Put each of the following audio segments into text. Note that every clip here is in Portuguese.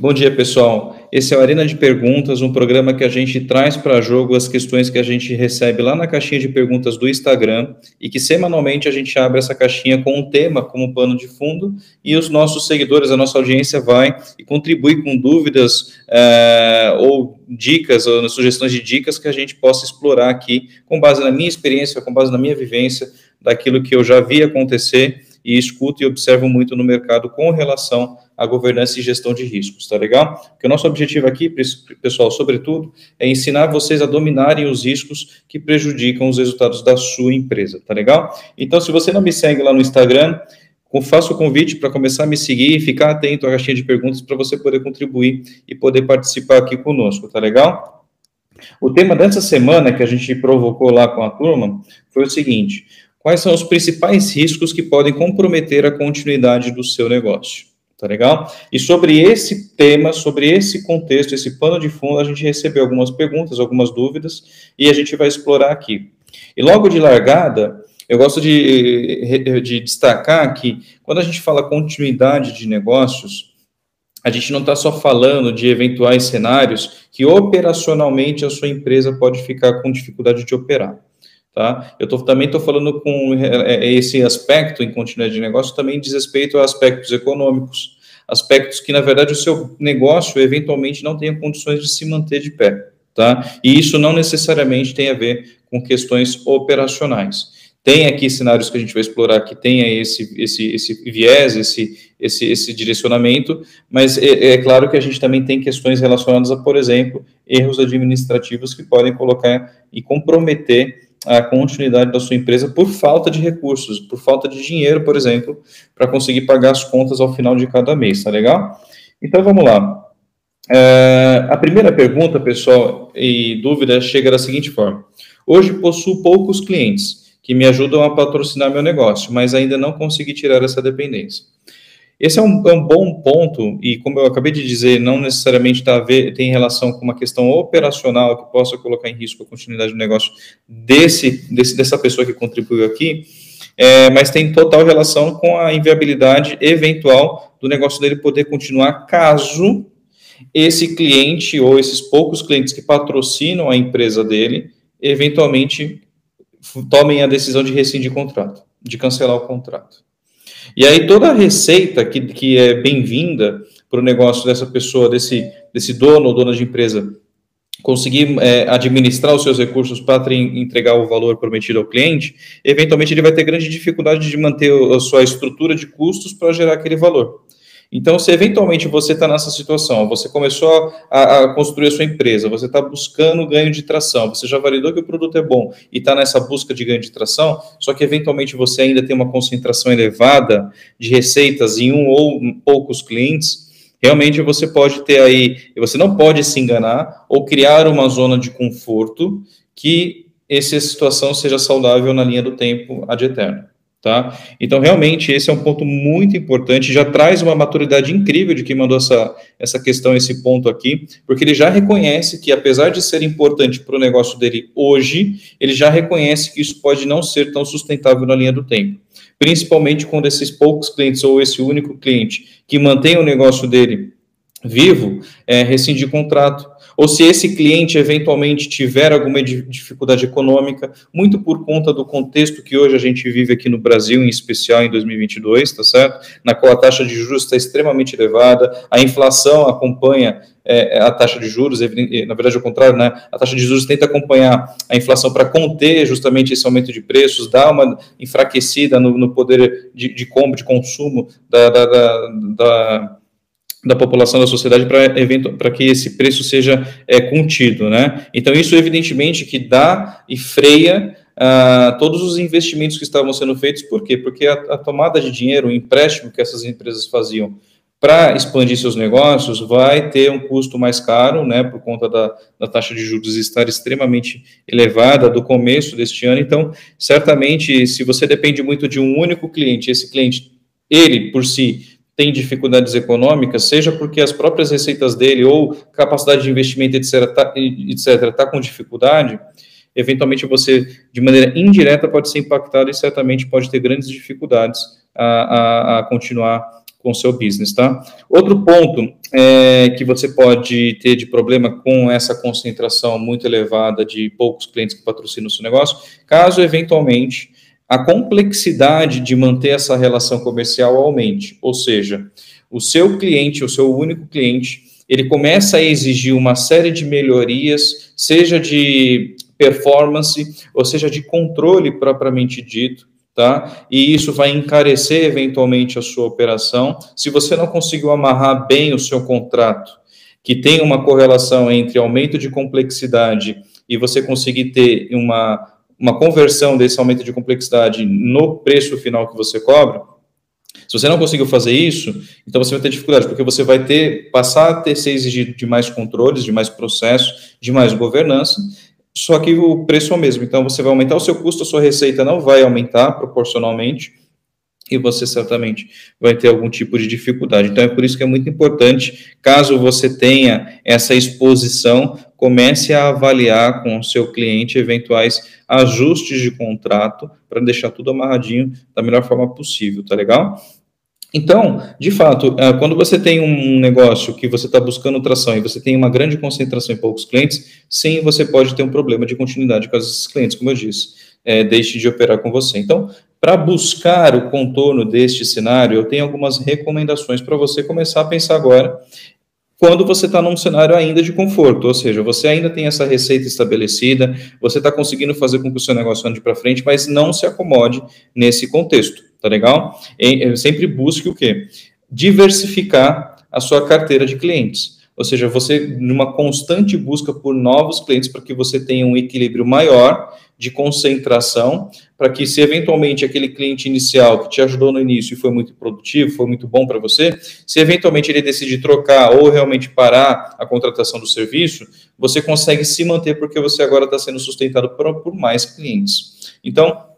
Bom dia, pessoal. Esse é o Arena de Perguntas, um programa que a gente traz para jogo as questões que a gente recebe lá na caixinha de perguntas do Instagram e que semanalmente a gente abre essa caixinha com um tema como pano de fundo e os nossos seguidores, a nossa audiência vai e contribui com dúvidas é, ou dicas ou sugestões de dicas que a gente possa explorar aqui com base na minha experiência, com base na minha vivência, daquilo que eu já vi acontecer e escuto e observo muito no mercado com relação à governança e gestão de riscos, tá legal? Porque o nosso objetivo aqui, pessoal, sobretudo, é ensinar vocês a dominarem os riscos que prejudicam os resultados da sua empresa, tá legal? Então, se você não me segue lá no Instagram, faço o convite para começar a me seguir e ficar atento à caixinha de perguntas para você poder contribuir e poder participar aqui conosco, tá legal? O tema dessa semana que a gente provocou lá com a turma foi o seguinte: quais são os principais riscos que podem comprometer a continuidade do seu negócio. Tá legal? E sobre esse tema, sobre esse contexto, esse pano de fundo, a gente recebeu algumas perguntas, algumas dúvidas, e a gente vai explorar aqui. E logo de largada, eu gosto de, de destacar que quando a gente fala continuidade de negócios, a gente não está só falando de eventuais cenários que operacionalmente a sua empresa pode ficar com dificuldade de operar. Tá? Eu tô, também estou falando com é, é, esse aspecto em continuidade de negócio, também diz respeito a aspectos econômicos, aspectos que, na verdade, o seu negócio eventualmente não tenha condições de se manter de pé. Tá? E isso não necessariamente tem a ver com questões operacionais. Tem aqui cenários que a gente vai explorar que tenha esse, esse, esse viés, esse, esse, esse direcionamento, mas é, é, claro que a gente também tem questões relacionadas a, por exemplo, erros administrativos que podem colocar e comprometer a continuidade da sua empresa por falta de recursos, por falta de dinheiro, por exemplo, para conseguir pagar as contas ao final de cada mês, tá legal? Então vamos lá. É, a primeira pergunta, pessoal, e dúvida chega da seguinte forma: hoje possuo poucos clientes que me ajudam a patrocinar meu negócio, mas ainda não consegui tirar essa dependência. Esse é um, é um, bom ponto, e como eu acabei de dizer, não necessariamente tá ver, tem relação com uma questão operacional que possa colocar em risco a continuidade do negócio desse, desse dessa pessoa que contribuiu aqui, é, mas tem total relação com a inviabilidade eventual do negócio dele poder continuar caso esse cliente ou esses poucos clientes que patrocinam a empresa dele eventualmente tomem a decisão de rescindir contrato, de cancelar o contrato. E aí toda a receita que, que é bem-vinda para o negócio dessa pessoa, desse, desse dono ou dona de empresa, conseguir é, administrar os seus recursos para entregar o valor prometido ao cliente, eventualmente ele vai ter grande dificuldade de manter a sua estrutura de custos para gerar aquele valor. Então, se eventualmente você está nessa situação, você começou a, a, construir a sua empresa, você está buscando ganho de tração, você já validou que o produto é bom e está nessa busca de ganho de tração, só que eventualmente você ainda tem uma concentração elevada de receitas em um ou poucos clientes, realmente você pode ter aí, você não pode se enganar ou criar uma zona de conforto que essa situação seja saudável na linha do tempo ad eterno. Tá? Então, realmente, esse é um ponto muito importante, já traz uma maturidade incrível de quem mandou essa, essa questão, esse ponto aqui, porque ele já reconhece que, apesar de ser importante para o negócio dele hoje, ele já reconhece que isso pode não ser tão sustentável na linha do tempo. Principalmente quando esses poucos clientes ou esse único cliente que mantém o negócio dele vivo, é, rescindir contrato, ou se esse cliente eventualmente tiver alguma dificuldade econômica, muito por conta do contexto que hoje a gente vive aqui no Brasil, em especial em 2022, tá certo? Na qual a taxa de juros está extremamente elevada, a inflação acompanha é, a taxa de juros, na verdade, ao contrário, né? A taxa de juros tenta acompanhar a inflação para conter justamente esse aumento de preços, dar uma enfraquecida no, no poder de, de de consumo da, da, da, da da população da sociedade para que esse preço seja é, contido, né? Então isso evidentemente que dá e freia uh, todos os investimentos que estavam sendo feitos, por quê? Porque a, a tomada de dinheiro, o empréstimo que essas empresas faziam para expandir seus negócios vai ter um custo mais caro, né, por conta da, da taxa de juros estar extremamente elevada do começo deste ano. Então, certamente, se você depende muito de um único cliente, esse cliente, ele por si tem dificuldades econômicas, seja porque as próprias receitas dele ou capacidade de investimento, etc., está tá com dificuldade, eventualmente você, de maneira indireta, pode ser impactado e certamente pode ter grandes dificuldades a, a, a continuar com o seu business, tá? Outro ponto é, que você pode ter de problema com essa concentração muito elevada de poucos clientes que patrocinam o seu negócio, caso eventualmente a complexidade de manter essa relação comercial aumente, ou seja, o seu cliente, o seu único cliente, ele começa a exigir uma série de melhorias, seja de performance, ou seja, de controle propriamente dito, tá? E isso vai encarecer eventualmente a sua operação. Se você não conseguiu amarrar bem o seu contrato, que tem uma correlação entre aumento de complexidade e você conseguir ter uma uma conversão desse aumento de complexidade no preço final que você cobra, se você não conseguiu fazer isso, então você vai ter dificuldade, porque você vai ter passar a ter ser exigido de mais controles, de mais processos, de mais governança, só que o preço é o mesmo. Então você vai aumentar o seu custo, a sua receita não vai aumentar proporcionalmente, e você certamente vai ter algum tipo de dificuldade. Então é por isso que é muito importante, caso você tenha essa exposição, comece a avaliar com o seu cliente eventuais ajustes de contrato para deixar tudo amarradinho da melhor forma possível, tá legal? Então, de fato, é, quando você tem um negócio que você está buscando tração e você tem uma grande concentração em poucos clientes, sim, você pode ter um problema de continuidade com esses clientes, como eu disse, é, deixe de operar com você. Então, para buscar o contorno deste cenário, eu tenho algumas recomendações para você começar a pensar agora, quando você está num cenário ainda de conforto, ou seja, você ainda tem essa receita estabelecida, você está conseguindo fazer com que o seu negócio ande para frente, mas não se acomode nesse contexto, tá legal? E, sempre busque o quê? Diversificar a sua carteira de clientes. Ou seja, você numa constante busca por novos clientes para que você tenha um equilíbrio maior de concentração, para que se eventualmente aquele cliente inicial que te ajudou no início e foi muito produtivo, foi muito bom para você, se eventualmente ele decidir trocar ou realmente parar a contratação do serviço, você consegue se manter porque você agora está sendo sustentado por, por mais clientes. Então,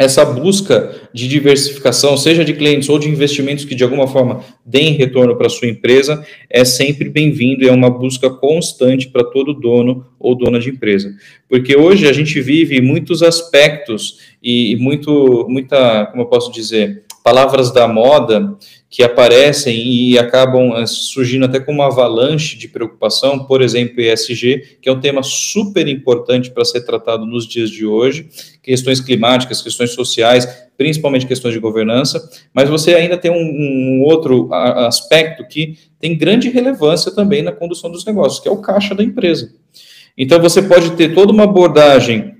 essa busca de diversificação, seja de clientes ou de investimentos que de alguma forma deem retorno para sua empresa, é sempre bem-vindo e é uma busca constante para todo dono ou dona de empresa. Porque hoje a gente vive muitos aspectos e muito, muita, como eu posso dizer, palavras da moda que aparecem e acabam eh, surgindo até como uma avalanche de preocupação, por exemplo, ESG, que é um tema super importante para ser tratado nos dias de hoje, questões climáticas, questões sociais, principalmente questões de governança, mas você ainda tem um, um outro aspecto que tem grande relevância também na condução dos negócios, que é o caixa da empresa. Então, você pode ter toda uma abordagem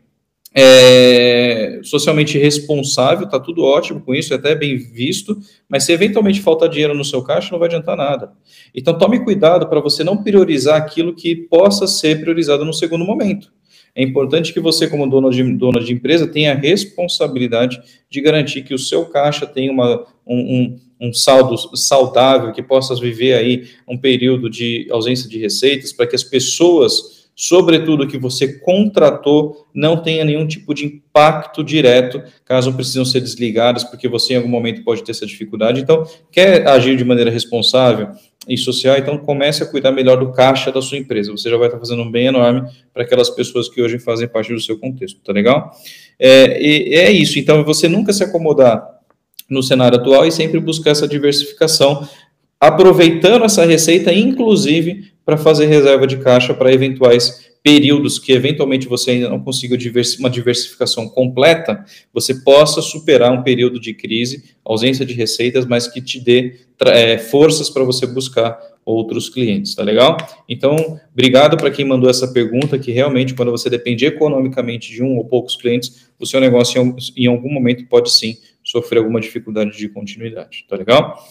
é, socialmente responsável, está tudo ótimo com isso, é até bem visto, mas se eventualmente faltar dinheiro no seu caixa, não vai adiantar nada. Então tome cuidado para você não priorizar aquilo que possa ser priorizado no segundo momento. É importante que você, como dono de, dono de empresa, tenha a responsabilidade de garantir que o seu caixa tenha uma, um, um, um saldo saudável, que possa viver aí um período de ausência de receitas, para que as pessoas sobretudo que você contratou, não tenha nenhum tipo de impacto direto, caso precisam ser desligadas, porque você em algum momento pode ter essa dificuldade. Então, quer agir de maneira responsável e social, então comece a cuidar melhor do caixa da sua empresa. Você já vai estar fazendo um bem enorme para aquelas pessoas que hoje fazem parte do seu contexto, tá legal? É, é isso, então você nunca se acomodar no cenário atual e sempre buscar essa diversificação, aproveitando essa receita, inclusive para fazer reserva de caixa para eventuais períodos que eventualmente você ainda não conseguiu uma diversificação completa, você possa superar um período de crise, ausência de receitas, mas que te dê é, forças para você buscar outros clientes, tá legal? Então, obrigado para quem mandou essa pergunta, que realmente quando você depende economicamente de um ou poucos clientes, o seu negócio em algum momento pode sim sofrer alguma dificuldade de continuidade, tá legal?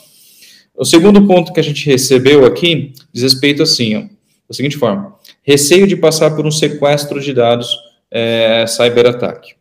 O segundo ponto que a gente recebeu aqui diz respeito assim, ó, da seguinte forma: receio de passar por um sequestro de dados é, cyberataque.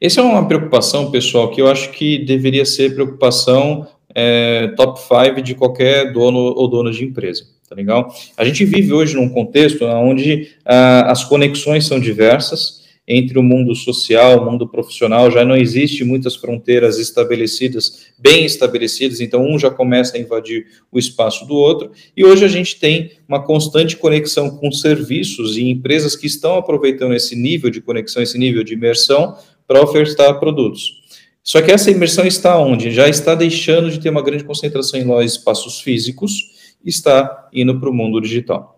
Essa é uma preocupação, pessoal, que eu acho que deveria ser preocupação é, top 5 de qualquer dono ou dona de empresa, tá legal? A gente vive hoje num contexto onde ah, as conexões são diversas, entre o mundo social, o mundo profissional, já não existe muitas fronteiras estabelecidas, bem estabelecidas, então um já começa a invadir o espaço do outro, e hoje a gente tem uma constante conexão com serviços e empresas que estão aproveitando esse nível de conexão, esse nível de imersão, para ofertar produtos. Só que essa imersão está onde? Já está deixando de ter uma grande concentração em lojas espaços físicos está indo para o mundo digital.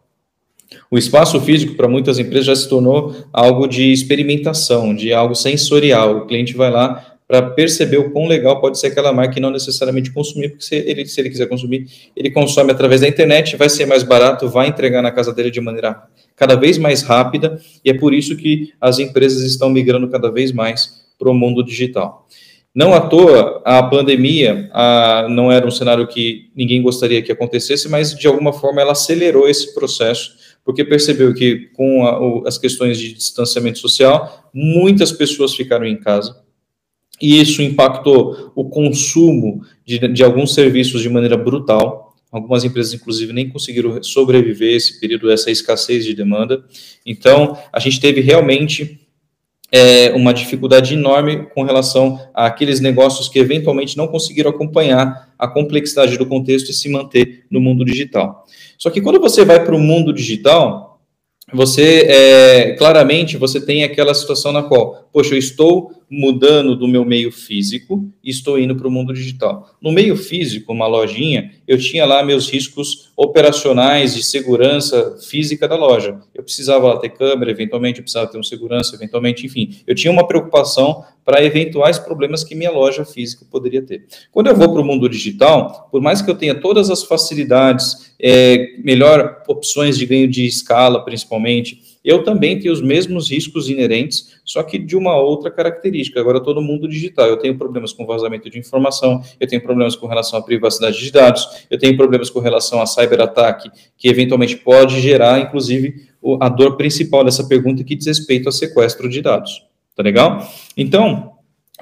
O espaço físico, para muitas empresas, já se tornou algo de experimentação, de algo sensorial. O cliente vai lá para perceber o quão legal pode ser aquela marca e não necessariamente consumir, porque se ele, se ele quiser consumir, ele consome através da internet, vai ser mais barato, vai entregar na casa dele de maneira cada vez mais rápida, e é por isso que as empresas estão migrando cada vez mais para o mundo digital. Não à toa, a pandemia a, não era um cenário que ninguém gostaria que acontecesse, mas de alguma forma ela acelerou esse processo, porque percebeu que com a, o, as questões de distanciamento social, muitas pessoas ficaram em casa, e isso impactou o consumo de, de alguns serviços de maneira brutal. Algumas empresas, inclusive, nem conseguiram sobreviver esse período, essa escassez de demanda. Então, a gente teve realmente é, uma dificuldade enorme com relação àqueles negócios que eventualmente não conseguiram acompanhar a complexidade do contexto e se manter no mundo digital. Só que quando você vai para o mundo digital, você é, claramente você tem aquela situação na qual, poxa, eu estou mudando do meu meio físico e estou indo para o mundo digital. No meio físico, uma lojinha, eu tinha lá meus riscos operacionais de segurança física da loja. Eu precisava lá ter câmera, eventualmente eu precisava ter um segurança, eventualmente, enfim, eu tinha uma preocupação para eventuais problemas que minha loja física poderia ter. Quando eu vou para o mundo digital, por mais que eu tenha todas as facilidades, é, melhor opções de ganho de escala, principalmente, eu também tenho os mesmos riscos inerentes, só que de uma outra característica. Agora, no mundo digital, eu tenho problemas com vazamento de informação, eu tenho problemas com relação à privacidade de dados, eu tenho problemas com relação a cyberataque, que eventualmente pode gerar, inclusive, a dor principal dessa pergunta que diz respeito a sequestro de dados. Tá legal? Então,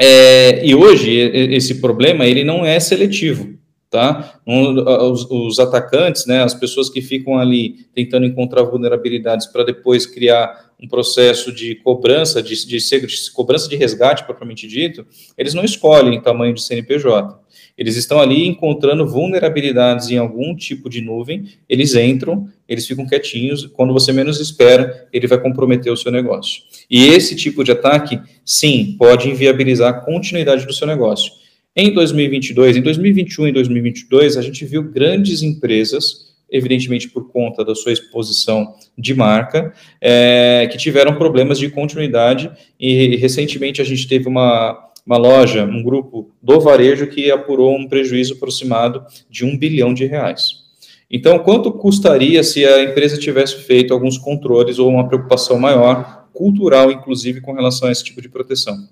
é, e hoje esse problema ele não é seletivo tá? Os, os, atacantes, né, as pessoas que ficam ali tentando encontrar vulnerabilidades para depois criar um processo de cobrança, de, de, de, cobrança de resgate, propriamente dito, eles não escolhem tamanho de CNPJ. Eles estão ali encontrando vulnerabilidades em algum tipo de nuvem, eles entram, eles ficam quietinhos, quando você menos espera, ele vai comprometer o seu negócio. E esse tipo de ataque, sim, pode inviabilizar a continuidade do seu negócio. Em 2022, em 2021 e 2022, a gente viu grandes empresas, evidentemente por conta da sua exposição de marca, é, que tiveram problemas de continuidade e recentemente a gente teve uma, uma loja, um grupo do varejo que apurou um prejuízo aproximado de um bilhão de reais. Então, quanto custaria se a empresa tivesse feito alguns controles ou uma preocupação maior, cultural, inclusive, com relação a esse tipo de proteção?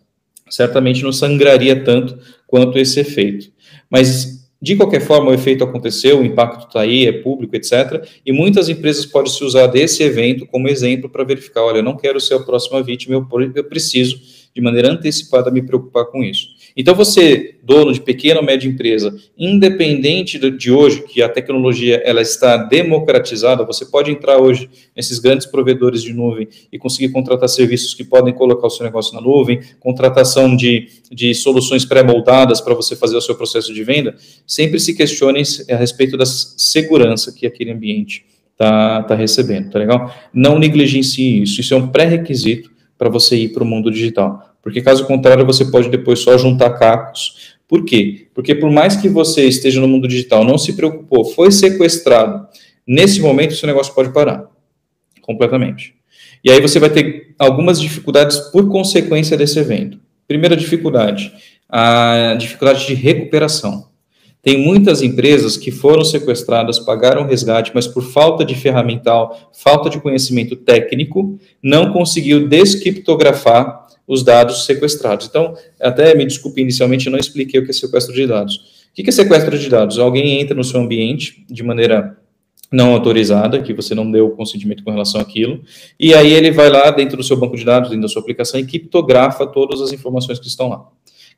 Certamente não sangraria tanto quanto esse efeito. Mas, de qualquer forma, o efeito aconteceu, o impacto está aí, é público, etc. E muitas empresas podem se usar desse evento como exemplo para verificar: olha, eu não quero ser a próxima vítima, eu preciso, de maneira antecipada, me preocupar com isso. Então, você, dono de pequena ou média empresa, independente de hoje, que a tecnologia ela está democratizada, você pode entrar hoje nesses grandes provedores de nuvem e conseguir contratar serviços que podem colocar o seu negócio na nuvem, contratação de, de soluções pré-moldadas para você fazer o seu processo de venda, sempre se questionem a respeito da segurança que aquele ambiente está tá recebendo, tá legal? Não negligencie isso, isso é um pré-requisito para você ir para o mundo digital porque caso contrário você pode depois só juntar cacos. Por quê? Porque por mais que você esteja no mundo digital, não se preocupou, foi sequestrado, nesse momento seu negócio pode parar completamente. E aí você vai ter algumas dificuldades por consequência desse evento. Primeira dificuldade, a dificuldade de recuperação. Tem muitas empresas que foram sequestradas, pagaram resgate, mas por falta de ferramental, falta de conhecimento técnico, não conseguiu descriptografar os dados sequestrados. Então, até me desculpe, inicialmente eu não expliquei o que é sequestro de dados. O que é sequestro de dados? Alguém entra no seu ambiente de maneira não autorizada, que você não deu consentimento com relação àquilo, e aí ele vai lá dentro do seu banco de dados, dentro da sua aplicação, e criptografa todas as informações que estão lá.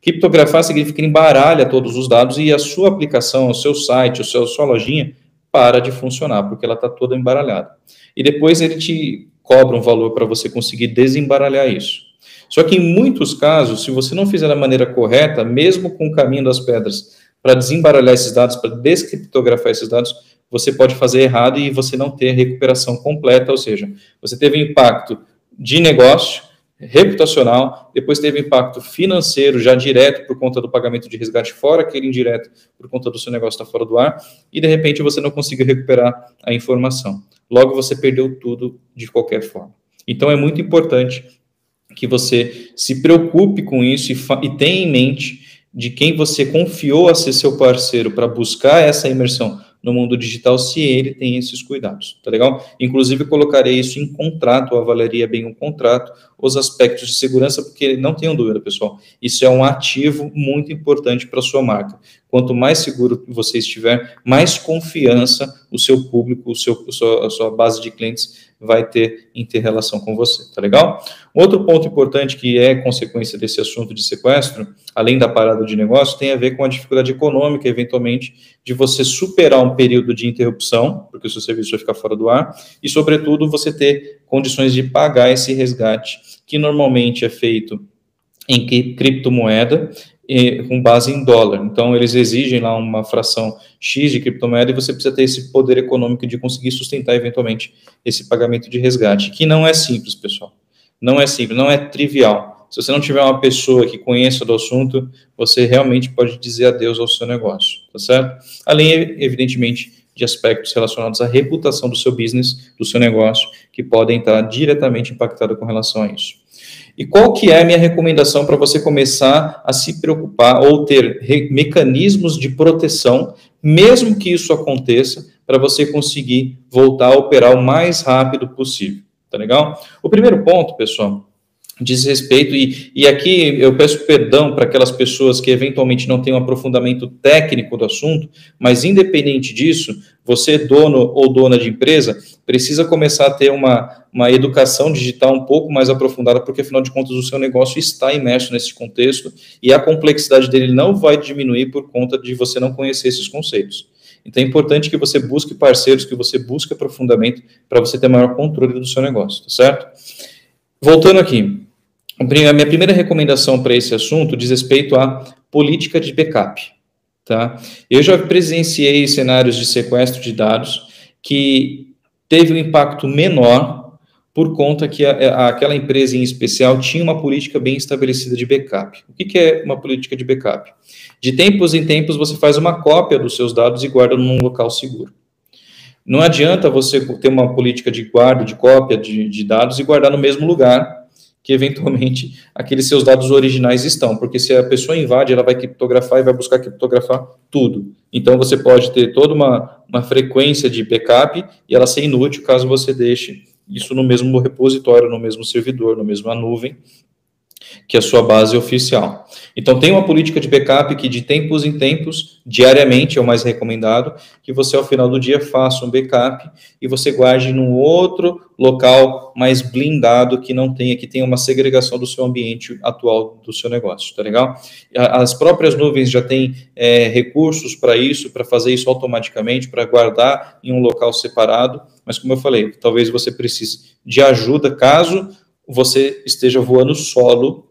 Criptografar significa embaralha todos os dados e a sua aplicação, o seu site, o seu, a sua lojinha para de funcionar, porque ela está toda embaralhada. E depois ele te cobra um valor para você conseguir desembaralhar isso. Só que em muitos casos, se você não fizer da maneira correta, mesmo com o caminho das pedras, para desembaralhar esses dados, para descriptografar esses dados, você pode fazer errado e você não ter recuperação completa, ou seja, você teve impacto de negócio, reputacional, depois teve impacto financeiro já direto por conta do pagamento de resgate, fora aquele indireto por conta do seu negócio estar fora do ar, e de repente você não conseguiu recuperar a informação. Logo, você perdeu tudo de qualquer forma. Então, é muito importante que você se preocupe com isso e, e tenha em mente de quem você confiou a ser seu parceiro para buscar essa imersão no mundo digital se ele tem esses cuidados, tá legal? Inclusive, colocarei isso em contrato, avaliaria bem o contrato, os aspectos de segurança, porque não tenham dúvida, pessoal, isso é um ativo muito importante para sua marca. Quanto mais seguro você estiver, mais confiança o seu público, o seu, a sua base de clientes vai ter em ter relação com você, tá legal? Outro ponto importante que é consequência desse assunto de sequestro, além da parada de negócio, tem a ver com a dificuldade econômica, eventualmente, de você superar um período de interrupção, porque o seu serviço vai ficar fora do ar, e, sobretudo, você ter condições de pagar esse resgate, que normalmente é feito em criptomoeda com base em dólar. Então, eles exigem lá uma fração X de criptomoeda e você precisa ter esse poder econômico de conseguir sustentar eventualmente esse pagamento de resgate, que não é simples, pessoal. Não é simples, não é trivial. Se você não tiver uma pessoa que conheça do assunto, você realmente pode dizer adeus ao seu negócio, tá certo? Além, evidentemente, de aspectos relacionados à reputação do seu business, do seu negócio, que podem estar diretamente impactados com relação a isso. E qual que é a minha recomendação para você começar a se preocupar ou ter mecanismos de proteção, mesmo que isso aconteça, para você conseguir voltar a operar o mais rápido possível, tá legal? O primeiro ponto, pessoal, diz respeito, e, e aqui eu peço perdão para aquelas pessoas que eventualmente não têm um aprofundamento técnico do assunto, mas independente disso, você, dono ou dona de empresa, precisa começar a ter uma, uma educação digital um pouco mais aprofundada, porque afinal de contas o seu negócio está imerso nesse contexto e a complexidade dele não vai diminuir por conta de você não conhecer esses conceitos. Então é importante que você busque parceiros, que você busque aprofundamento para você ter maior controle do seu negócio, tá certo? Voltando aqui, a minha primeira recomendação para esse assunto diz respeito à política de backup. Tá? Eu já presenciei cenários de sequestro de dados que teve um impacto menor por conta que a, a, aquela empresa em especial tinha uma política bem estabelecida de backup. O que, que é uma política de backup? De tempos em tempos você faz uma cópia dos seus dados e guarda num local seguro. Não adianta você ter uma política de guarda, de cópia de, de dados e guardar no mesmo lugar que eventualmente aqueles seus dados originais estão, porque se a pessoa invade, ela vai criptografar e vai buscar criptografar tudo. Então você pode ter toda uma, uma frequência de backup e ela ser inútil caso você deixe isso no mesmo repositório, no mesmo servidor, no mesma nuvem, que é a sua base oficial. Então, tem uma política de backup que, de tempos em tempos, diariamente é o mais recomendado, que você, ao final do dia, faça um backup e você guarde num outro local mais blindado, que não tenha, que tenha uma segregação do seu ambiente atual do seu negócio, tá legal? As próprias nuvens já têm é, recursos para isso, para fazer isso automaticamente, para guardar em um local separado, mas como eu falei, talvez você precise de ajuda caso você esteja voando solo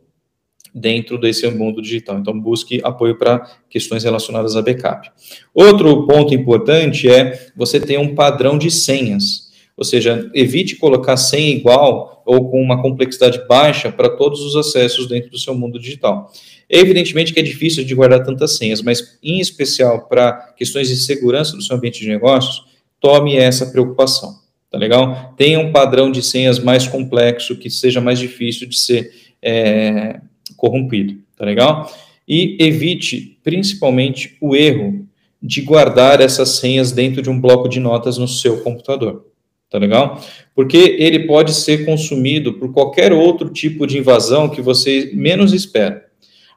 dentro desse mundo digital. Então, busque apoio para questões relacionadas a backup. Outro ponto importante é você ter um padrão de senhas, ou seja, evite colocar senha igual ou com uma complexidade baixa para todos os acessos dentro do seu mundo digital. Evidentemente que é difícil de guardar tantas senhas, mas em especial para questões de segurança do seu ambiente de negócios, tome essa preocupação. Tá legal? Tenha um padrão de senhas mais complexo, que seja mais difícil de ser é, corrompido. Tá legal? E evite, principalmente, o erro de guardar essas senhas dentro de um bloco de notas no seu computador. Tá legal? Porque ele pode ser consumido por qualquer outro tipo de invasão que você menos espera.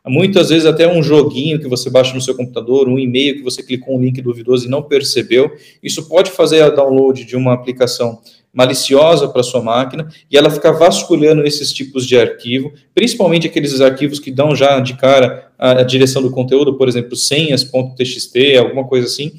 Muitas vezes até um joguinho que você baixa no seu computador, um e-mail que você clicou um link duvidoso e não percebeu, isso pode fazer a download de uma aplicação maliciosa para sua máquina e ela ficar vasculhando esses tipos de arquivo, principalmente aqueles arquivos que dão já de cara a, a direção do conteúdo, por exemplo, senhas.txt, alguma coisa assim.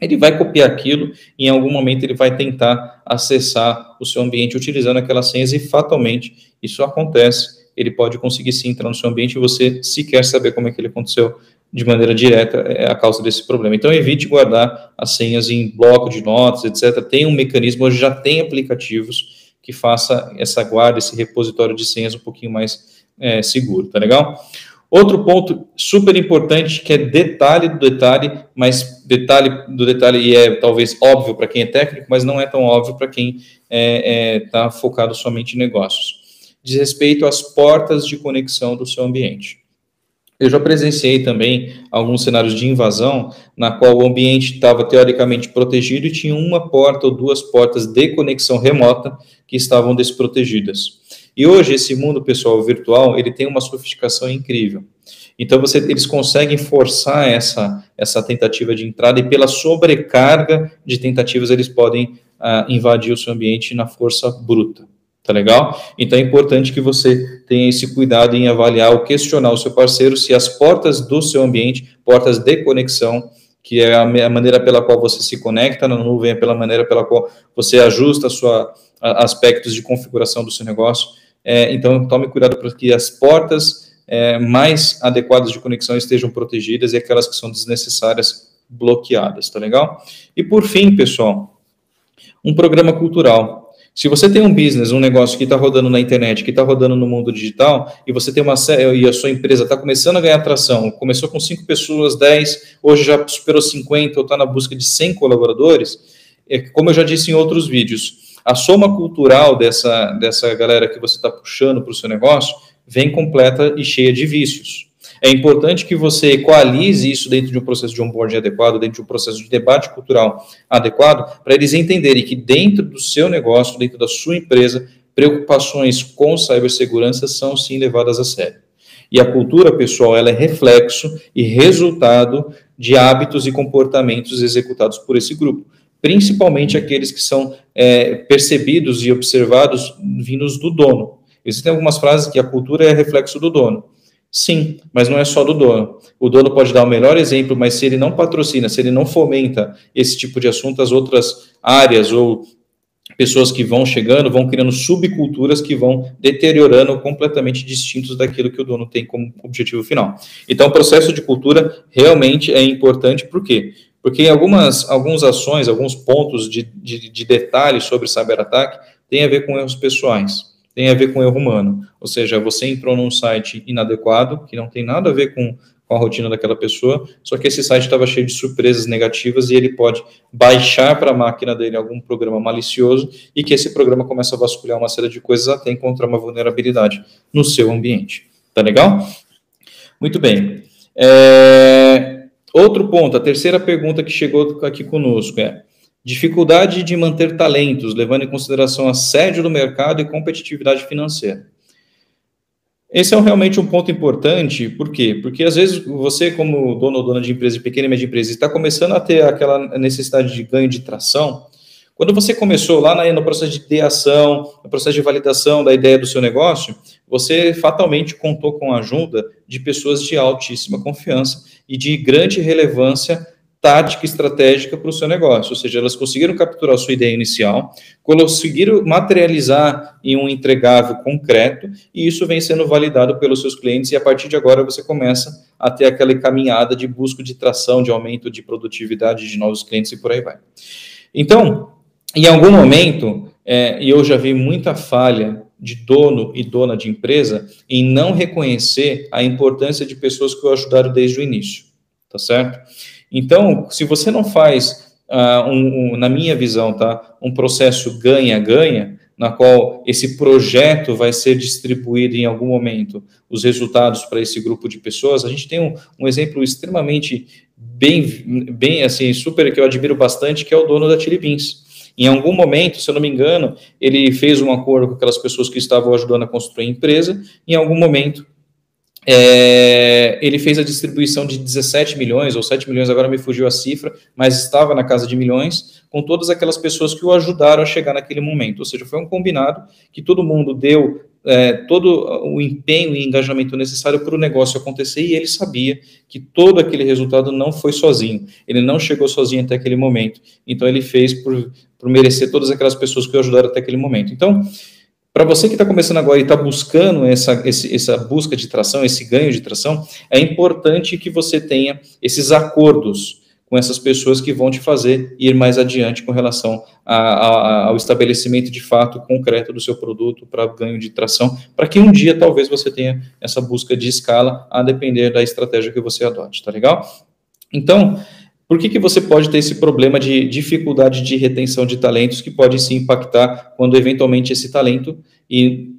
Ele vai copiar aquilo e em algum momento ele vai tentar acessar o seu ambiente utilizando aquelas senhas e fatalmente isso acontece ele pode conseguir sim entrar no seu ambiente e você sequer saber como é que ele aconteceu de maneira direta é a causa desse problema. Então, evite guardar as senhas em bloco de notas, etc. Tem um mecanismo, hoje já tem aplicativos que faça essa guarda, esse repositório de senhas um pouquinho mais é, seguro, tá legal? Outro ponto super importante, que é detalhe do detalhe, mas detalhe do detalhe, e é talvez óbvio para quem é técnico, mas não é tão óbvio para quem está é, é, tá focado somente em negócios. Diz respeito às portas de conexão do seu ambiente. Eu já presenciei também alguns cenários de invasão, na qual o ambiente estava teoricamente protegido e tinha uma porta ou duas portas de conexão remota que estavam desprotegidas. E hoje esse mundo pessoal virtual ele tem uma sofisticação incrível. Então você, eles conseguem forçar essa essa tentativa de entrada e pela sobrecarga de tentativas eles podem uh, invadir o seu ambiente na força bruta. Tá legal? Então é importante que você tenha esse cuidado em avaliar ou questionar o seu parceiro se as portas do seu ambiente, portas de conexão, que é a maneira pela qual você se conecta na nuvem, é pela maneira pela qual você ajusta sua aspectos de configuração do seu negócio, é, então, tome cuidado para que as portas é, mais adequadas de conexão estejam protegidas e aquelas que são desnecessárias bloqueadas, tá legal? E por fim, pessoal, um programa cultural. Se você tem um business, um negócio que está rodando na internet, que está rodando no mundo digital, e você tem uma e a sua empresa está começando a ganhar atração, começou com 5 pessoas, 10, hoje já superou 50 ou está na busca de 100 colaboradores, é, como eu já disse em outros vídeos, a soma cultural dessa, dessa galera que você está puxando para o seu negócio vem completa e cheia de vícios. É importante que você equalize isso dentro de um processo de onboarding adequado, dentro de um processo de debate cultural adequado, para eles entenderem que dentro do seu negócio, dentro da sua empresa, preocupações com cibersegurança são sim levadas a sério. E a cultura, pessoal, ela é reflexo e resultado de hábitos e comportamentos executados por esse grupo principalmente aqueles que são é, percebidos e observados vindos do dono. Existem algumas frases que a cultura é reflexo do dono. Sim, mas não é só do dono. O dono pode dar o melhor exemplo, mas se ele não patrocina, se ele não fomenta esse tipo de assunto, as outras áreas ou pessoas que vão chegando vão criando subculturas que vão deteriorando completamente distintos daquilo que o dono tem como objetivo final. Então, o processo de cultura realmente é importante, por quê? Porque algumas, algumas ações, alguns pontos de, de, de detalhe sobre cyberataque tem a ver com erros pessoais, tem a ver com erro humano. Ou seja, você entrou num site inadequado, que não tem nada a ver com, com a rotina daquela pessoa, só que esse site estava cheio de surpresas negativas e ele pode baixar para a máquina dele algum programa malicioso e que esse programa começa a vasculhar uma série de coisas até encontrar uma vulnerabilidade no seu ambiente. Tá legal? Muito bem. É... Outro ponto, a terceira pergunta que chegou aqui conosco é: dificuldade de manter talentos, levando em consideração assédio do mercado e competitividade financeira. Esse é realmente um ponto importante, por quê? Porque às vezes você, como dono ou dona de empresa, pequena e média empresa, está começando a ter aquela necessidade de ganho de tração. Quando você começou lá no processo de ideação, no processo de validação da ideia do seu negócio, você fatalmente contou com a ajuda de pessoas de altíssima confiança e de grande relevância tática estratégica para o seu negócio, ou seja, elas conseguiram capturar a sua ideia inicial, conseguiram materializar em um entregável concreto, e isso vem sendo validado pelos seus clientes, e a partir de agora você começa a ter aquela caminhada de busca de tração, de aumento de produtividade de novos clientes e por aí vai. Então, em algum momento, é, e eu já vi muita falha de dono e dona de empresa em não reconhecer a importância de pessoas que o ajudaram desde o início, tá certo? Então, se você não faz, uh, um, um, na minha visão, tá, um processo ganha-ganha, na qual esse projeto vai ser distribuído em algum momento, os resultados para esse grupo de pessoas, a gente tem um, um exemplo extremamente bem, bem, assim, super, que eu admiro bastante, que é o dono da Chili Beans em algum momento, se eu não me engano, ele fez um acordo com aquelas pessoas que estavam ajudando a construir a empresa. Em algum momento, é, ele fez a distribuição de 17 milhões ou 7 milhões, agora me fugiu a cifra, mas estava na casa de milhões, com todas aquelas pessoas que o ajudaram a chegar naquele momento. Ou seja, foi um combinado que todo mundo deu é, todo o empenho e engajamento necessário para o negócio acontecer e ele sabia que todo aquele resultado não foi sozinho, ele não chegou sozinho até aquele momento, então ele fez por, por merecer todas aquelas pessoas que o ajudaram até aquele momento. Então, para você que está começando agora e está buscando essa, esse, essa busca de tração, esse ganho de tração, é importante que você tenha esses acordos com essas pessoas que vão te fazer ir mais adiante com relação a, a, ao estabelecimento de fato concreto do seu produto para ganho de tração, para que um dia talvez você tenha essa busca de escala, a depender da estratégia que você adote, tá legal? Então, por que, que você pode ter esse problema de dificuldade de retenção de talentos que pode se impactar quando eventualmente esse talento e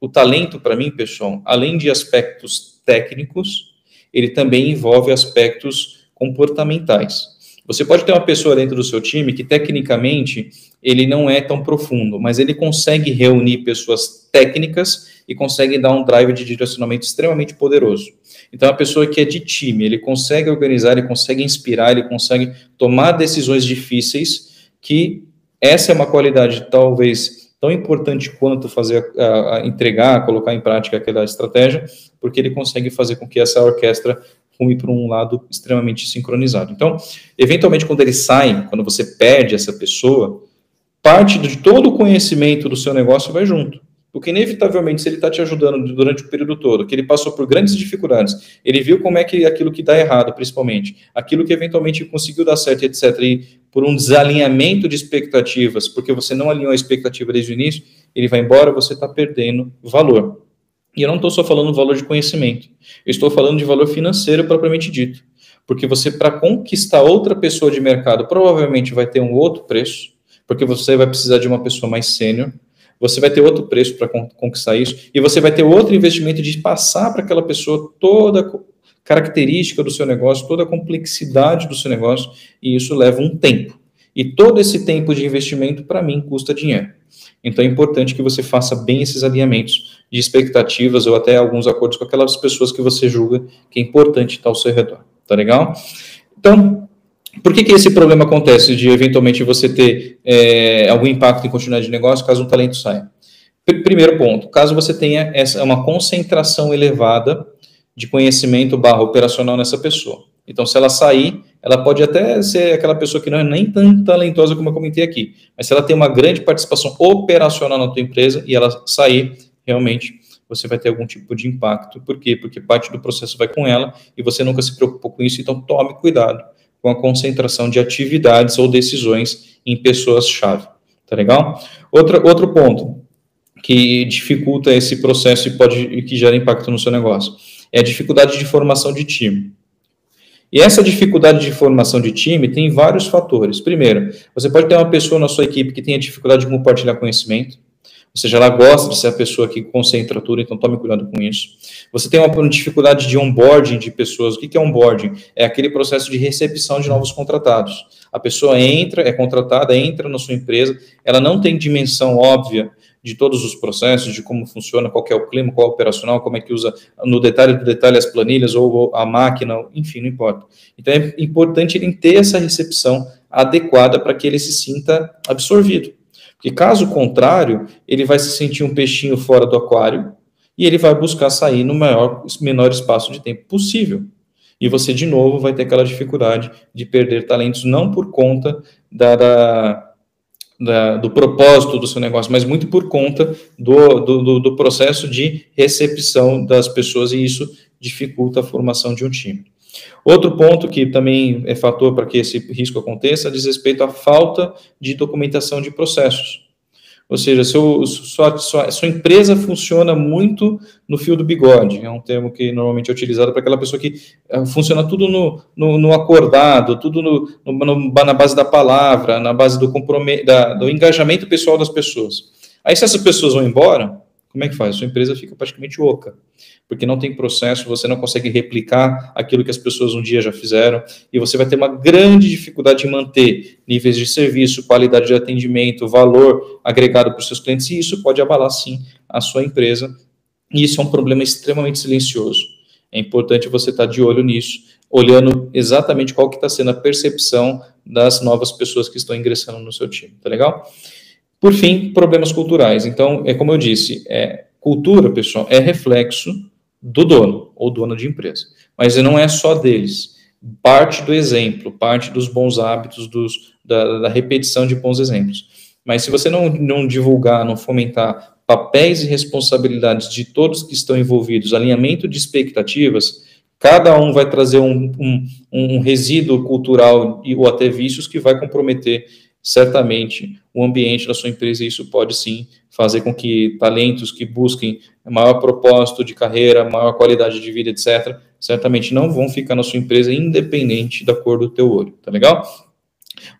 o talento para mim, pessoal, além de aspectos técnicos, ele também envolve aspectos comportamentais. Você pode ter uma pessoa dentro do seu time que tecnicamente ele não é tão profundo, mas ele consegue reunir pessoas técnicas e consegue dar um drive de direcionamento extremamente poderoso. Então, a pessoa que é de time, ele consegue organizar, ele consegue inspirar, ele consegue tomar decisões difíceis, que essa é uma qualidade talvez tão importante quanto fazer, a, a entregar, colocar em prática aquela estratégia, porque ele consegue fazer com que essa orquestra rume para um lado extremamente sincronizado. Então, eventualmente, quando ele sai, quando você perde essa pessoa, parte de todo o conhecimento do seu negócio vai junto. Porque, inevitavelmente, se ele está te ajudando durante o período todo, que ele passou por grandes dificuldades, ele viu como é que aquilo que dá errado, principalmente, aquilo que eventualmente conseguiu dar certo, etc., e por um desalinhamento de expectativas, porque você não alinhou a expectativa desde o início, ele vai embora, você está perdendo valor. E eu não estou só falando valor de conhecimento, eu estou falando de valor financeiro propriamente dito. Porque você, para conquistar outra pessoa de mercado, provavelmente vai ter um outro preço, porque você vai precisar de uma pessoa mais sênior, você vai ter outro preço para conquistar isso, e você vai ter outro investimento de passar para aquela pessoa toda a característica do seu negócio, toda a complexidade do seu negócio, e isso leva um tempo. E todo esse tempo de investimento, para mim, custa dinheiro. Então é importante que você faça bem esses alinhamentos de expectativas ou até alguns acordos com aquelas pessoas que você julga que é importante estar ao seu redor. Tá legal? Então, por que, que esse problema acontece de eventualmente você ter é, algum impacto em continuidade de negócio caso um talento saia? Primeiro ponto, caso você tenha essa uma concentração elevada de conhecimento barra operacional nessa pessoa. Então, se ela sair, ela pode até ser aquela pessoa que não é nem tão talentosa como eu comentei aqui, mas se ela tem uma grande participação operacional na tua empresa e ela sair, realmente você vai ter algum tipo de impacto. Por quê? Porque parte do processo vai com ela e você nunca se preocupou com isso, então tome cuidado com a concentração de atividades ou decisões em pessoas-chave. Tá legal? Outra, outro ponto que dificulta esse processo e pode que gera impacto no seu negócio é a dificuldade de formação de time. E essa dificuldade de formação de time tem vários fatores. Primeiro, você pode ter uma pessoa na sua equipe que tenha dificuldade de compartilhar conhecimento. Ou seja, ela gosta de ser a pessoa que concentra tudo, então tome cuidado com isso. Você tem uma dificuldade de onboarding de pessoas. O que é onboarding? É aquele processo de recepção de novos contratados. A pessoa entra, é contratada, entra na sua empresa, ela não tem dimensão óbvia de todos os processos, de como funciona, qual é o clima, qual é o operacional, como é que usa no detalhe do detalhe as planilhas ou a máquina, enfim, não importa. Então é importante ele ter essa recepção adequada para que ele se sinta absorvido. Porque caso contrário, ele vai se sentir um peixinho fora do aquário e ele vai buscar sair no maior, menor espaço de tempo possível. E você, de novo, vai ter aquela dificuldade de perder talentos, não por conta da, da da, do propósito do seu negócio, mas muito por conta do, do, do, processo de recepção das pessoas, e isso dificulta a formação de um time. Outro ponto que também é fator para que esse risco aconteça diz respeito à falta de documentação de processos. Ou seja, seu, sua, sua, sua, empresa funciona muito no fio do bigode, é um termo que normalmente é utilizado para aquela pessoa que uh, funciona tudo no, no, no acordado, tudo no, no, na base da palavra, na base do, da, do engajamento pessoal das pessoas. Aí, se essas pessoas vão embora, como é que faz? A sua empresa fica praticamente oca porque não tem processo, você não consegue replicar aquilo que as pessoas um dia já fizeram, e você vai ter uma grande dificuldade em manter níveis de serviço, qualidade de atendimento, valor agregado para os seus clientes, e isso pode abalar sim a sua empresa, e isso é um problema extremamente silencioso. É importante você estar de olho nisso, olhando exatamente qual que está sendo a percepção das novas pessoas que estão ingressando no seu time, tá legal? Por fim, problemas culturais. Então, é como eu disse, é, cultura, pessoal, é reflexo do dono ou dona de empresa. Mas não é só deles. Parte do exemplo, parte dos bons hábitos, dos, da, da repetição de bons exemplos. Mas se você não, não divulgar, não fomentar papéis e responsabilidades de todos que estão envolvidos, alinhamento de expectativas, Cada um vai trazer um, um, um resíduo cultural ou até vícios que vai comprometer certamente o ambiente da sua empresa, isso pode sim fazer com que talentos que busquem maior propósito de carreira, maior qualidade de vida, etc., certamente não vão ficar na sua empresa independente da cor do teu olho, tá legal?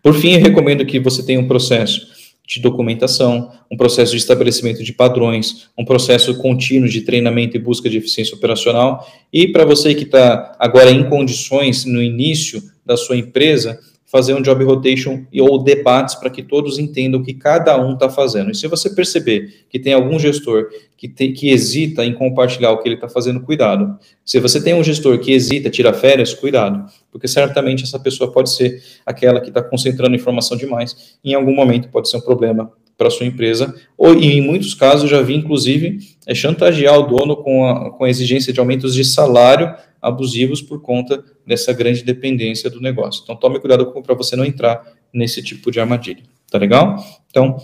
Por fim, eu recomendo que você tenha um processo de documentação, um processo de estabelecimento de padrões, um processo contínuo de treinamento e busca de eficiência operacional. E para você que está agora em condições no início da sua empresa, fazer um job rotation ou debates para que todos entendam o que cada um está fazendo. E se você perceber que tem algum gestor que, tem, que hesita em compartilhar o que ele está fazendo, cuidado. Se você tem um gestor que hesita, tira férias, cuidado, porque certamente essa pessoa pode ser aquela que está concentrando informação demais. Em algum momento pode ser um problema para a sua empresa, ou e em muitos casos já vi, inclusive, é, chantagear o dono com a, com a exigência de aumentos de salário abusivos por conta dessa grande dependência do negócio. Então, tome cuidado para você não entrar nesse tipo de armadilha. Tá legal? Então,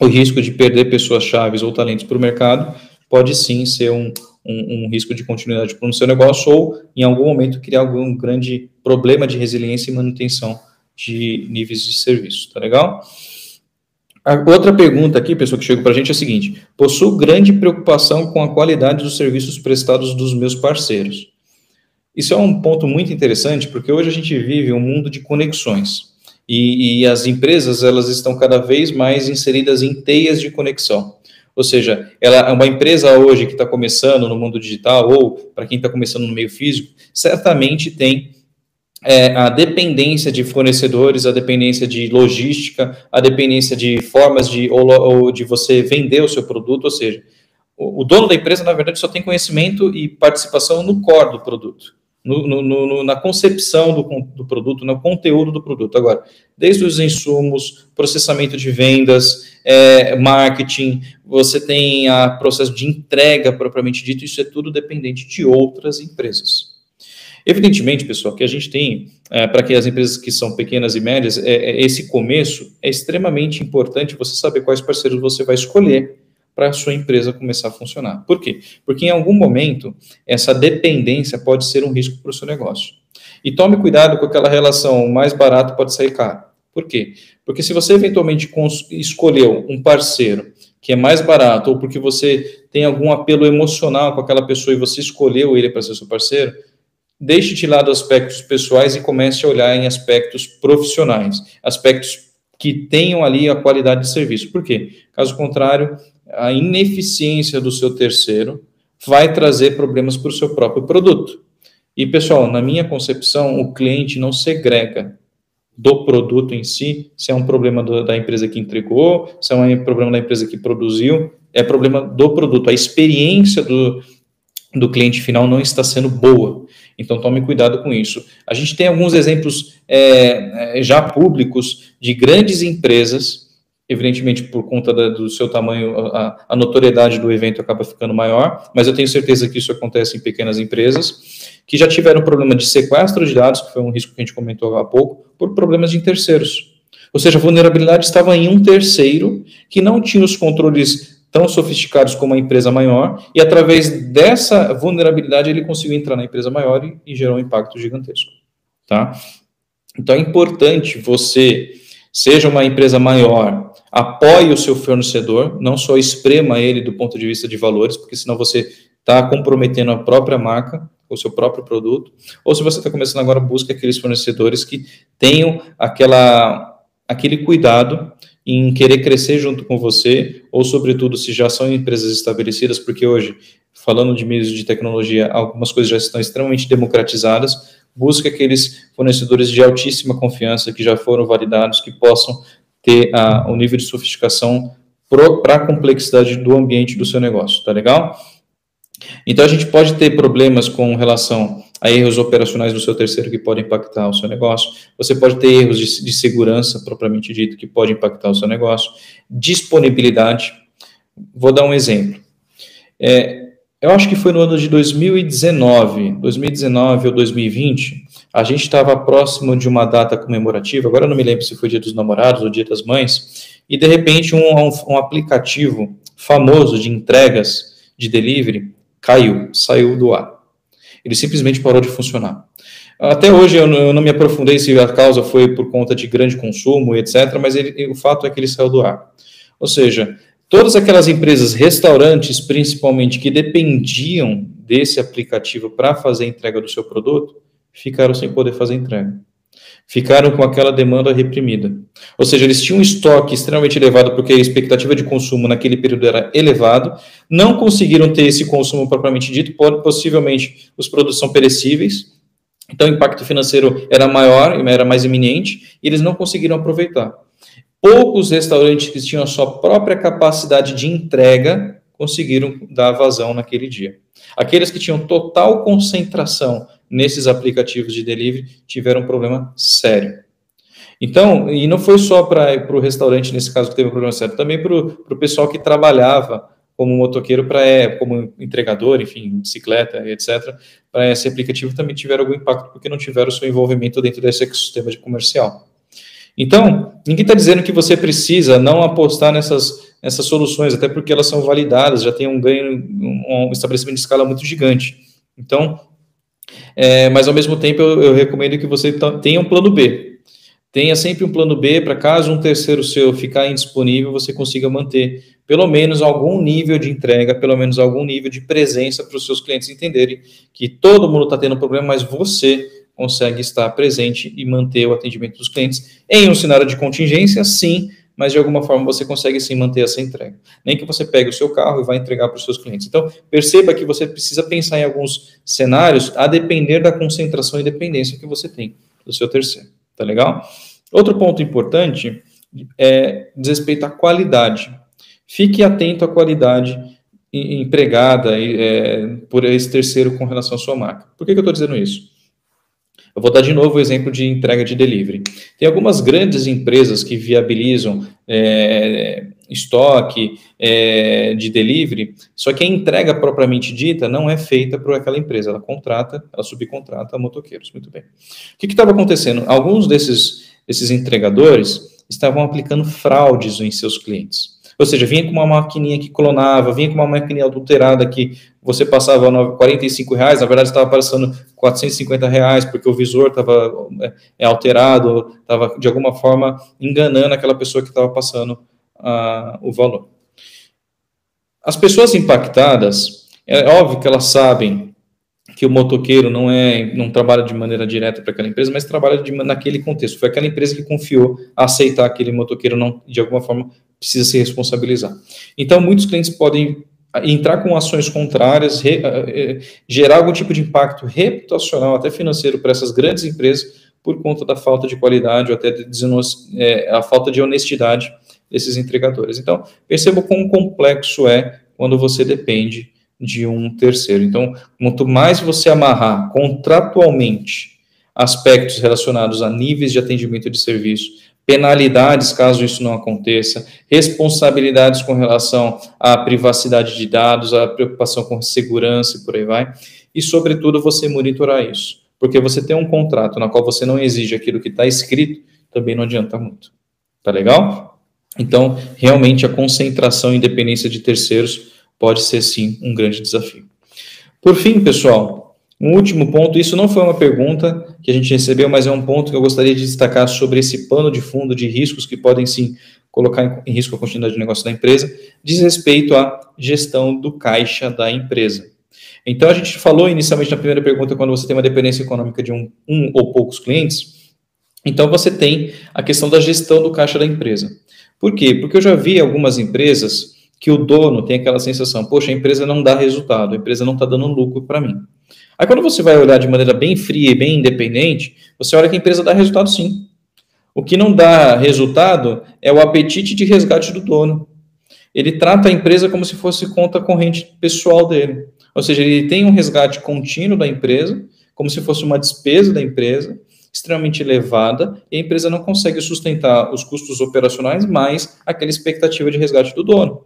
o risco de perder pessoas chaves ou talentos para o mercado pode sim ser um, um, um risco de continuidade para o seu negócio ou, em algum momento, criar algum grande problema de resiliência e manutenção de níveis de serviço. Tá legal? A outra pergunta aqui, pessoal, que chegou para a gente é a seguinte: possuo grande preocupação com a qualidade dos serviços prestados dos meus parceiros. Isso é um ponto muito interessante, porque hoje a gente vive um mundo de conexões. E, e, as empresas elas estão cada vez mais inseridas em teias de conexão. Ou seja, ela uma empresa hoje que está começando no mundo digital ou para quem está começando no meio físico, certamente tem é, a dependência de fornecedores, a dependência de logística, a dependência de formas de ou, ou de você vender o seu produto. Ou seja, o, o dono da empresa na verdade só tem conhecimento e participação no core do produto no, no, na concepção do, do produto, no conteúdo do produto. Agora, desde os insumos, processamento de vendas, é, marketing, você tem a processo de entrega propriamente dito, isso é tudo dependente de outras empresas. Evidentemente, pessoal, que a gente tem, é, para que as empresas que são pequenas e médias, é, é, esse começo é extremamente importante você saber quais parceiros você vai escolher para a sua empresa começar a funcionar. Por quê? Porque em algum momento essa dependência pode ser um risco para o seu negócio. E tome cuidado com aquela relação mais barato pode sair caro. Por quê? Porque se você eventualmente escolheu um parceiro que é mais barato ou porque você tem algum apelo emocional com aquela pessoa e você escolheu ele para ser seu parceiro, deixe de lado aspectos pessoais e comece a olhar em aspectos profissionais, aspectos que tenham ali a qualidade de serviço. Por quê? Caso contrário, a ineficiência do seu terceiro vai trazer problemas para o seu próprio produto. E, pessoal, na minha concepção, o cliente não segrega do produto em si, se é um problema do, da empresa que entregou, se é um problema da empresa que produziu, é problema do produto. A experiência do, do cliente final não está sendo boa. Então, tome cuidado com isso. A gente tem alguns exemplos é, é já públicos de grandes empresas evidentemente por conta da, do seu tamanho, a, a, notoriedade do evento acaba ficando maior, mas eu tenho certeza que isso acontece em pequenas empresas, que já tiveram problema de sequestro de dados, que foi um risco que a gente comentou há pouco, por problemas de terceiros. Ou seja, a vulnerabilidade estava em um terceiro que não tinha os controles tão sofisticados como a empresa maior, e através dessa vulnerabilidade ele conseguiu entrar na empresa maior e, e gerou um impacto gigantesco. Tá? Então é importante você, seja uma empresa maior, apoie o seu fornecedor, não só esprema ele do ponto de vista de valores, porque senão você está comprometendo a própria marca, o seu próprio produto, ou se você está começando agora, busque aqueles fornecedores que tenham aquela, aquele cuidado em querer crescer junto com você, ou sobretudo se já são empresas estabelecidas, porque hoje, falando de meios de tecnologia, algumas coisas já estão extremamente democratizadas, busque aqueles fornecedores de altíssima confiança que já foram validados, que possam ter o nível de sofisticação para a complexidade do ambiente do seu negócio, tá legal? Então a gente pode ter problemas com relação a erros operacionais do seu terceiro que podem impactar o seu negócio. Você pode ter erros de, de segurança propriamente dito que podem impactar o seu negócio. Disponibilidade. Vou dar um exemplo. É, eu acho que foi no ano de 2019, 2019 ou 2020, a gente estava próximo de uma data comemorativa, agora eu não me lembro se foi dia dos namorados ou dia das mães, e de repente um, um, um aplicativo famoso de entregas de delivery caiu, saiu do ar. Ele simplesmente parou de funcionar. Até hoje eu não, eu não me aprofundei se a causa foi por conta de grande consumo, etc., mas ele, o fato é que ele saiu do ar. Ou seja, todas aquelas empresas, restaurantes principalmente, que dependiam desse aplicativo para fazer entrega do seu produto, ficaram sem poder fazer entrega. Ficaram com aquela demanda reprimida. Ou seja, eles tinham um estoque extremamente elevado porque a expectativa de consumo naquele período era elevado, não conseguiram ter esse consumo propriamente dito, possivelmente os produtos são perecíveis, então o impacto financeiro era maior, era mais iminente, e eles não conseguiram aproveitar. Poucos restaurantes que tinham a sua própria capacidade de entrega conseguiram dar vazão naquele dia. Aqueles que tinham total concentração nesses aplicativos de delivery tiveram um problema sério. Então, e não foi só para o restaurante, nesse caso, que teve um problema sério, também para o pessoal que trabalhava como motoqueiro, para é, como entregador, enfim, bicicleta, etc., para esse aplicativo também tiveram algum impacto, porque não tiveram seu envolvimento dentro desse ecossistema de comercial. Então, ninguém está dizendo que você precisa não apostar nessas, nessas soluções, até porque elas são validadas, já tem um ganho, um, estabelecimento de escala muito gigante. Então, é, mas ao mesmo tempo eu, eu recomendo que você tenha um plano B. Tenha sempre um plano B para caso um terceiro seu ficar indisponível, você consiga manter pelo menos algum nível de entrega, pelo menos algum nível de presença para os seus clientes entenderem que todo mundo está tendo problema, mas você consegue estar presente e manter o atendimento dos clientes em um cenário de contingência, sim, mas de alguma forma você consegue sim manter essa entrega. Nem que você pegue o seu carro e vá entregar para os seus clientes. Então, perceba que você precisa pensar em alguns cenários a depender da concentração e dependência que você tem do seu terceiro. Tá legal? Outro ponto importante é diz respeito à qualidade. Fique atento à qualidade empregada é, por esse terceiro com relação à sua marca. Por que, que eu estou dizendo isso? Eu vou dar de novo o exemplo de entrega de delivery. Tem algumas grandes empresas que viabilizam é, estoque é, de delivery, só que a entrega propriamente dita não é feita por aquela empresa, ela contrata, ela subcontrata motoqueiros. Muito bem. O que estava acontecendo? Alguns desses, desses entregadores estavam aplicando fraudes em seus clientes. Ou seja, vinha com uma maquininha que clonava, vinha com uma maquininha adulterada que você passava 45 reais, na verdade estava passando 450 reais, porque o visor estava é, é, alterado, estava de alguma forma enganando aquela pessoa que estava passando uh, o valor. As pessoas impactadas, é óbvio que elas sabem que o motoqueiro não é não trabalha de maneira direta para aquela empresa, mas trabalha de, naquele contexto. Foi aquela empresa que confiou a aceitar aquele motoqueiro não de alguma forma precisa se responsabilizar. Então, muitos clientes podem entrar com ações contrárias, re, uh, gerar algum tipo de impacto reputacional, até financeiro, para essas grandes empresas, por conta da falta de qualidade ou até de é, a falta de honestidade desses entregadores. Então, perceba quão complexo é quando você depende de um terceiro. Então, quanto mais você amarrar contratualmente aspectos relacionados a níveis de atendimento de serviço, penalidades caso isso não aconteça, responsabilidades com relação à privacidade de dados, à preocupação com segurança e por aí vai, e sobretudo você monitorar isso, porque você tem um contrato na qual você não exige aquilo que está escrito, também não adianta muito. Tá legal? Então, realmente a concentração e independência de terceiros pode ser sim um grande desafio. Por fim, pessoal, um último ponto, isso não foi uma pergunta que a gente recebeu, mas é um ponto que eu gostaria de destacar sobre esse pano de fundo de riscos que podem sim colocar em risco a continuidade de negócio da empresa, diz respeito à gestão do caixa da empresa. Então, a gente falou inicialmente na primeira pergunta, quando você tem uma dependência econômica de um, um ou poucos clientes, então você tem a questão da gestão do caixa da empresa. Por quê? Porque eu já vi algumas empresas que o dono tem aquela sensação, poxa, a empresa não dá resultado, a empresa não está dando lucro para mim. Aí quando você vai olhar de maneira bem fria e bem independente, você olha que a empresa dá resultado sim. O que não dá resultado é o apetite de resgate do dono. Ele trata a empresa como se fosse conta corrente pessoal dele. Ou seja, ele tem um resgate contínuo da empresa, como se fosse uma despesa da empresa, extremamente elevada, e a empresa não consegue sustentar os custos operacionais mais aquela expectativa de resgate do dono.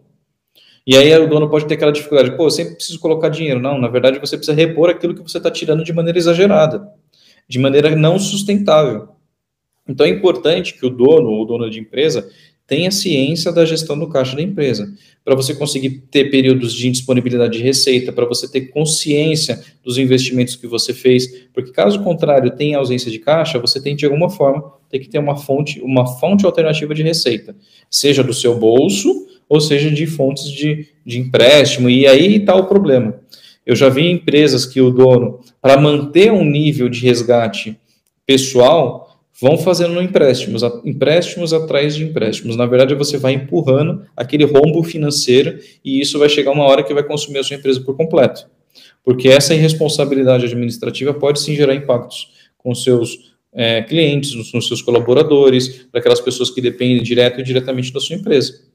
E aí o dono pode ter aquela dificuldade, pô, eu sempre preciso colocar dinheiro. Não, na verdade você precisa repor aquilo que você está tirando de maneira exagerada, de maneira não sustentável. Então é importante que o dono ou dono de empresa tenha ciência da gestão do caixa da empresa. Para você conseguir ter períodos de indisponibilidade de receita, para você ter consciência dos investimentos que você fez, porque caso contrário, tenha ausência de caixa, você tem de alguma forma ter que ter uma fonte, uma fonte alternativa de receita, seja do seu bolso ou seja de fontes de, de empréstimo, e aí está o problema. Eu já vi empresas que o dono, para manter um nível de resgate pessoal, vão fazendo empréstimos, empréstimos atrás de empréstimos. Na verdade, você vai empurrando aquele rombo financeiro e isso vai chegar uma hora que vai consumir a sua empresa por completo. Porque essa irresponsabilidade administrativa pode sim gerar impactos com seus é, clientes, nos seus colaboradores, para aquelas pessoas que dependem direto e diretamente da sua empresa.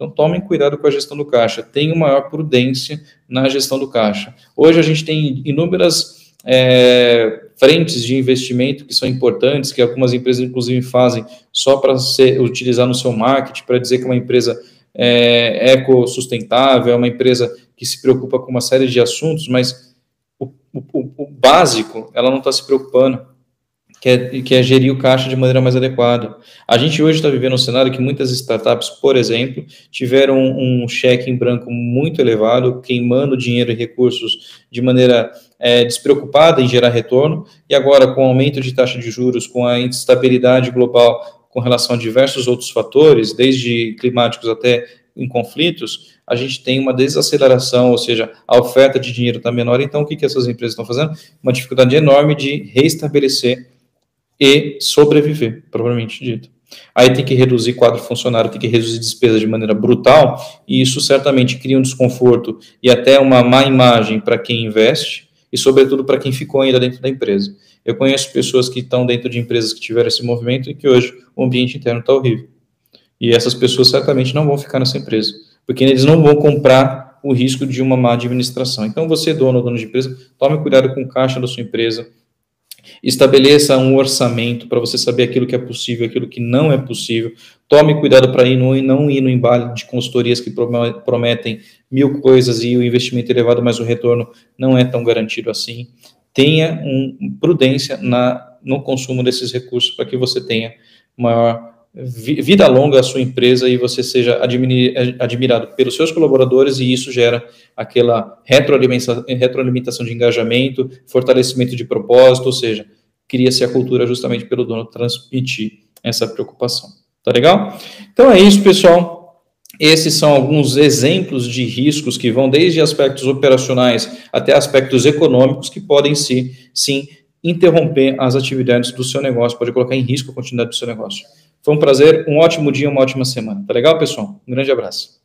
Então, tomem cuidado com a gestão do caixa, tenham maior prudência na gestão do caixa. Hoje a gente tem inúmeras é, frentes de investimento que são importantes, que algumas empresas, inclusive, fazem só para utilizar no seu marketing, para dizer que é uma empresa é, ecossustentável, é uma empresa que se preocupa com uma série de assuntos, mas o, o, o básico ela não está se preocupando que é, que é gerir o caixa de maneira mais adequada. A gente hoje está vivendo um cenário que muitas startups, por exemplo, tiveram um cheque em branco muito elevado, queimando dinheiro e recursos de maneira é, despreocupada em gerar retorno, e agora, com o aumento de taxa de juros, com a instabilidade global com relação a diversos outros fatores, desde climáticos até em conflitos, a gente tem uma desaceleração, ou seja, a oferta de dinheiro está menor, então o que, que essas empresas estão fazendo? Uma dificuldade enorme de restabelecer e sobreviver, provavelmente dito. Aí tem que reduzir quadro funcionário, tem que reduzir despesa de maneira brutal, e isso certamente cria um desconforto e até uma má imagem para quem investe e, sobretudo, para quem ficou ainda dentro da empresa. Eu conheço pessoas que estão dentro de empresas que tiveram esse movimento e que hoje o ambiente interno está horrível. E essas pessoas certamente não vão ficar nessa empresa, porque eles não vão comprar o risco de uma má administração. Então, você, dono ou dono de empresa, tome cuidado com o caixa da sua empresa, Estabeleça um orçamento para você saber aquilo que é possível, aquilo que não é possível. Tome cuidado para no, não ir no embalo de consultorias que prometem mil coisas e o investimento elevado, mas o retorno não é tão garantido assim. Tenha um, prudência na, no consumo desses recursos para que você tenha maior vida longa a sua empresa e você seja admirado pelos seus colaboradores e isso gera aquela retroalimentação, retroalimentação de engajamento, fortalecimento de propósito, ou seja, cria-se a cultura justamente pelo dono transmitir essa preocupação. Tá legal? Então é isso, pessoal. Esses são alguns exemplos de riscos que vão desde aspectos operacionais até aspectos econômicos que podem sim, sim interromper as atividades do seu negócio, pode colocar em risco a continuidade do seu negócio. Foi um prazer, um ótimo dia, uma ótima semana. Tá legal, pessoal? Um grande abraço.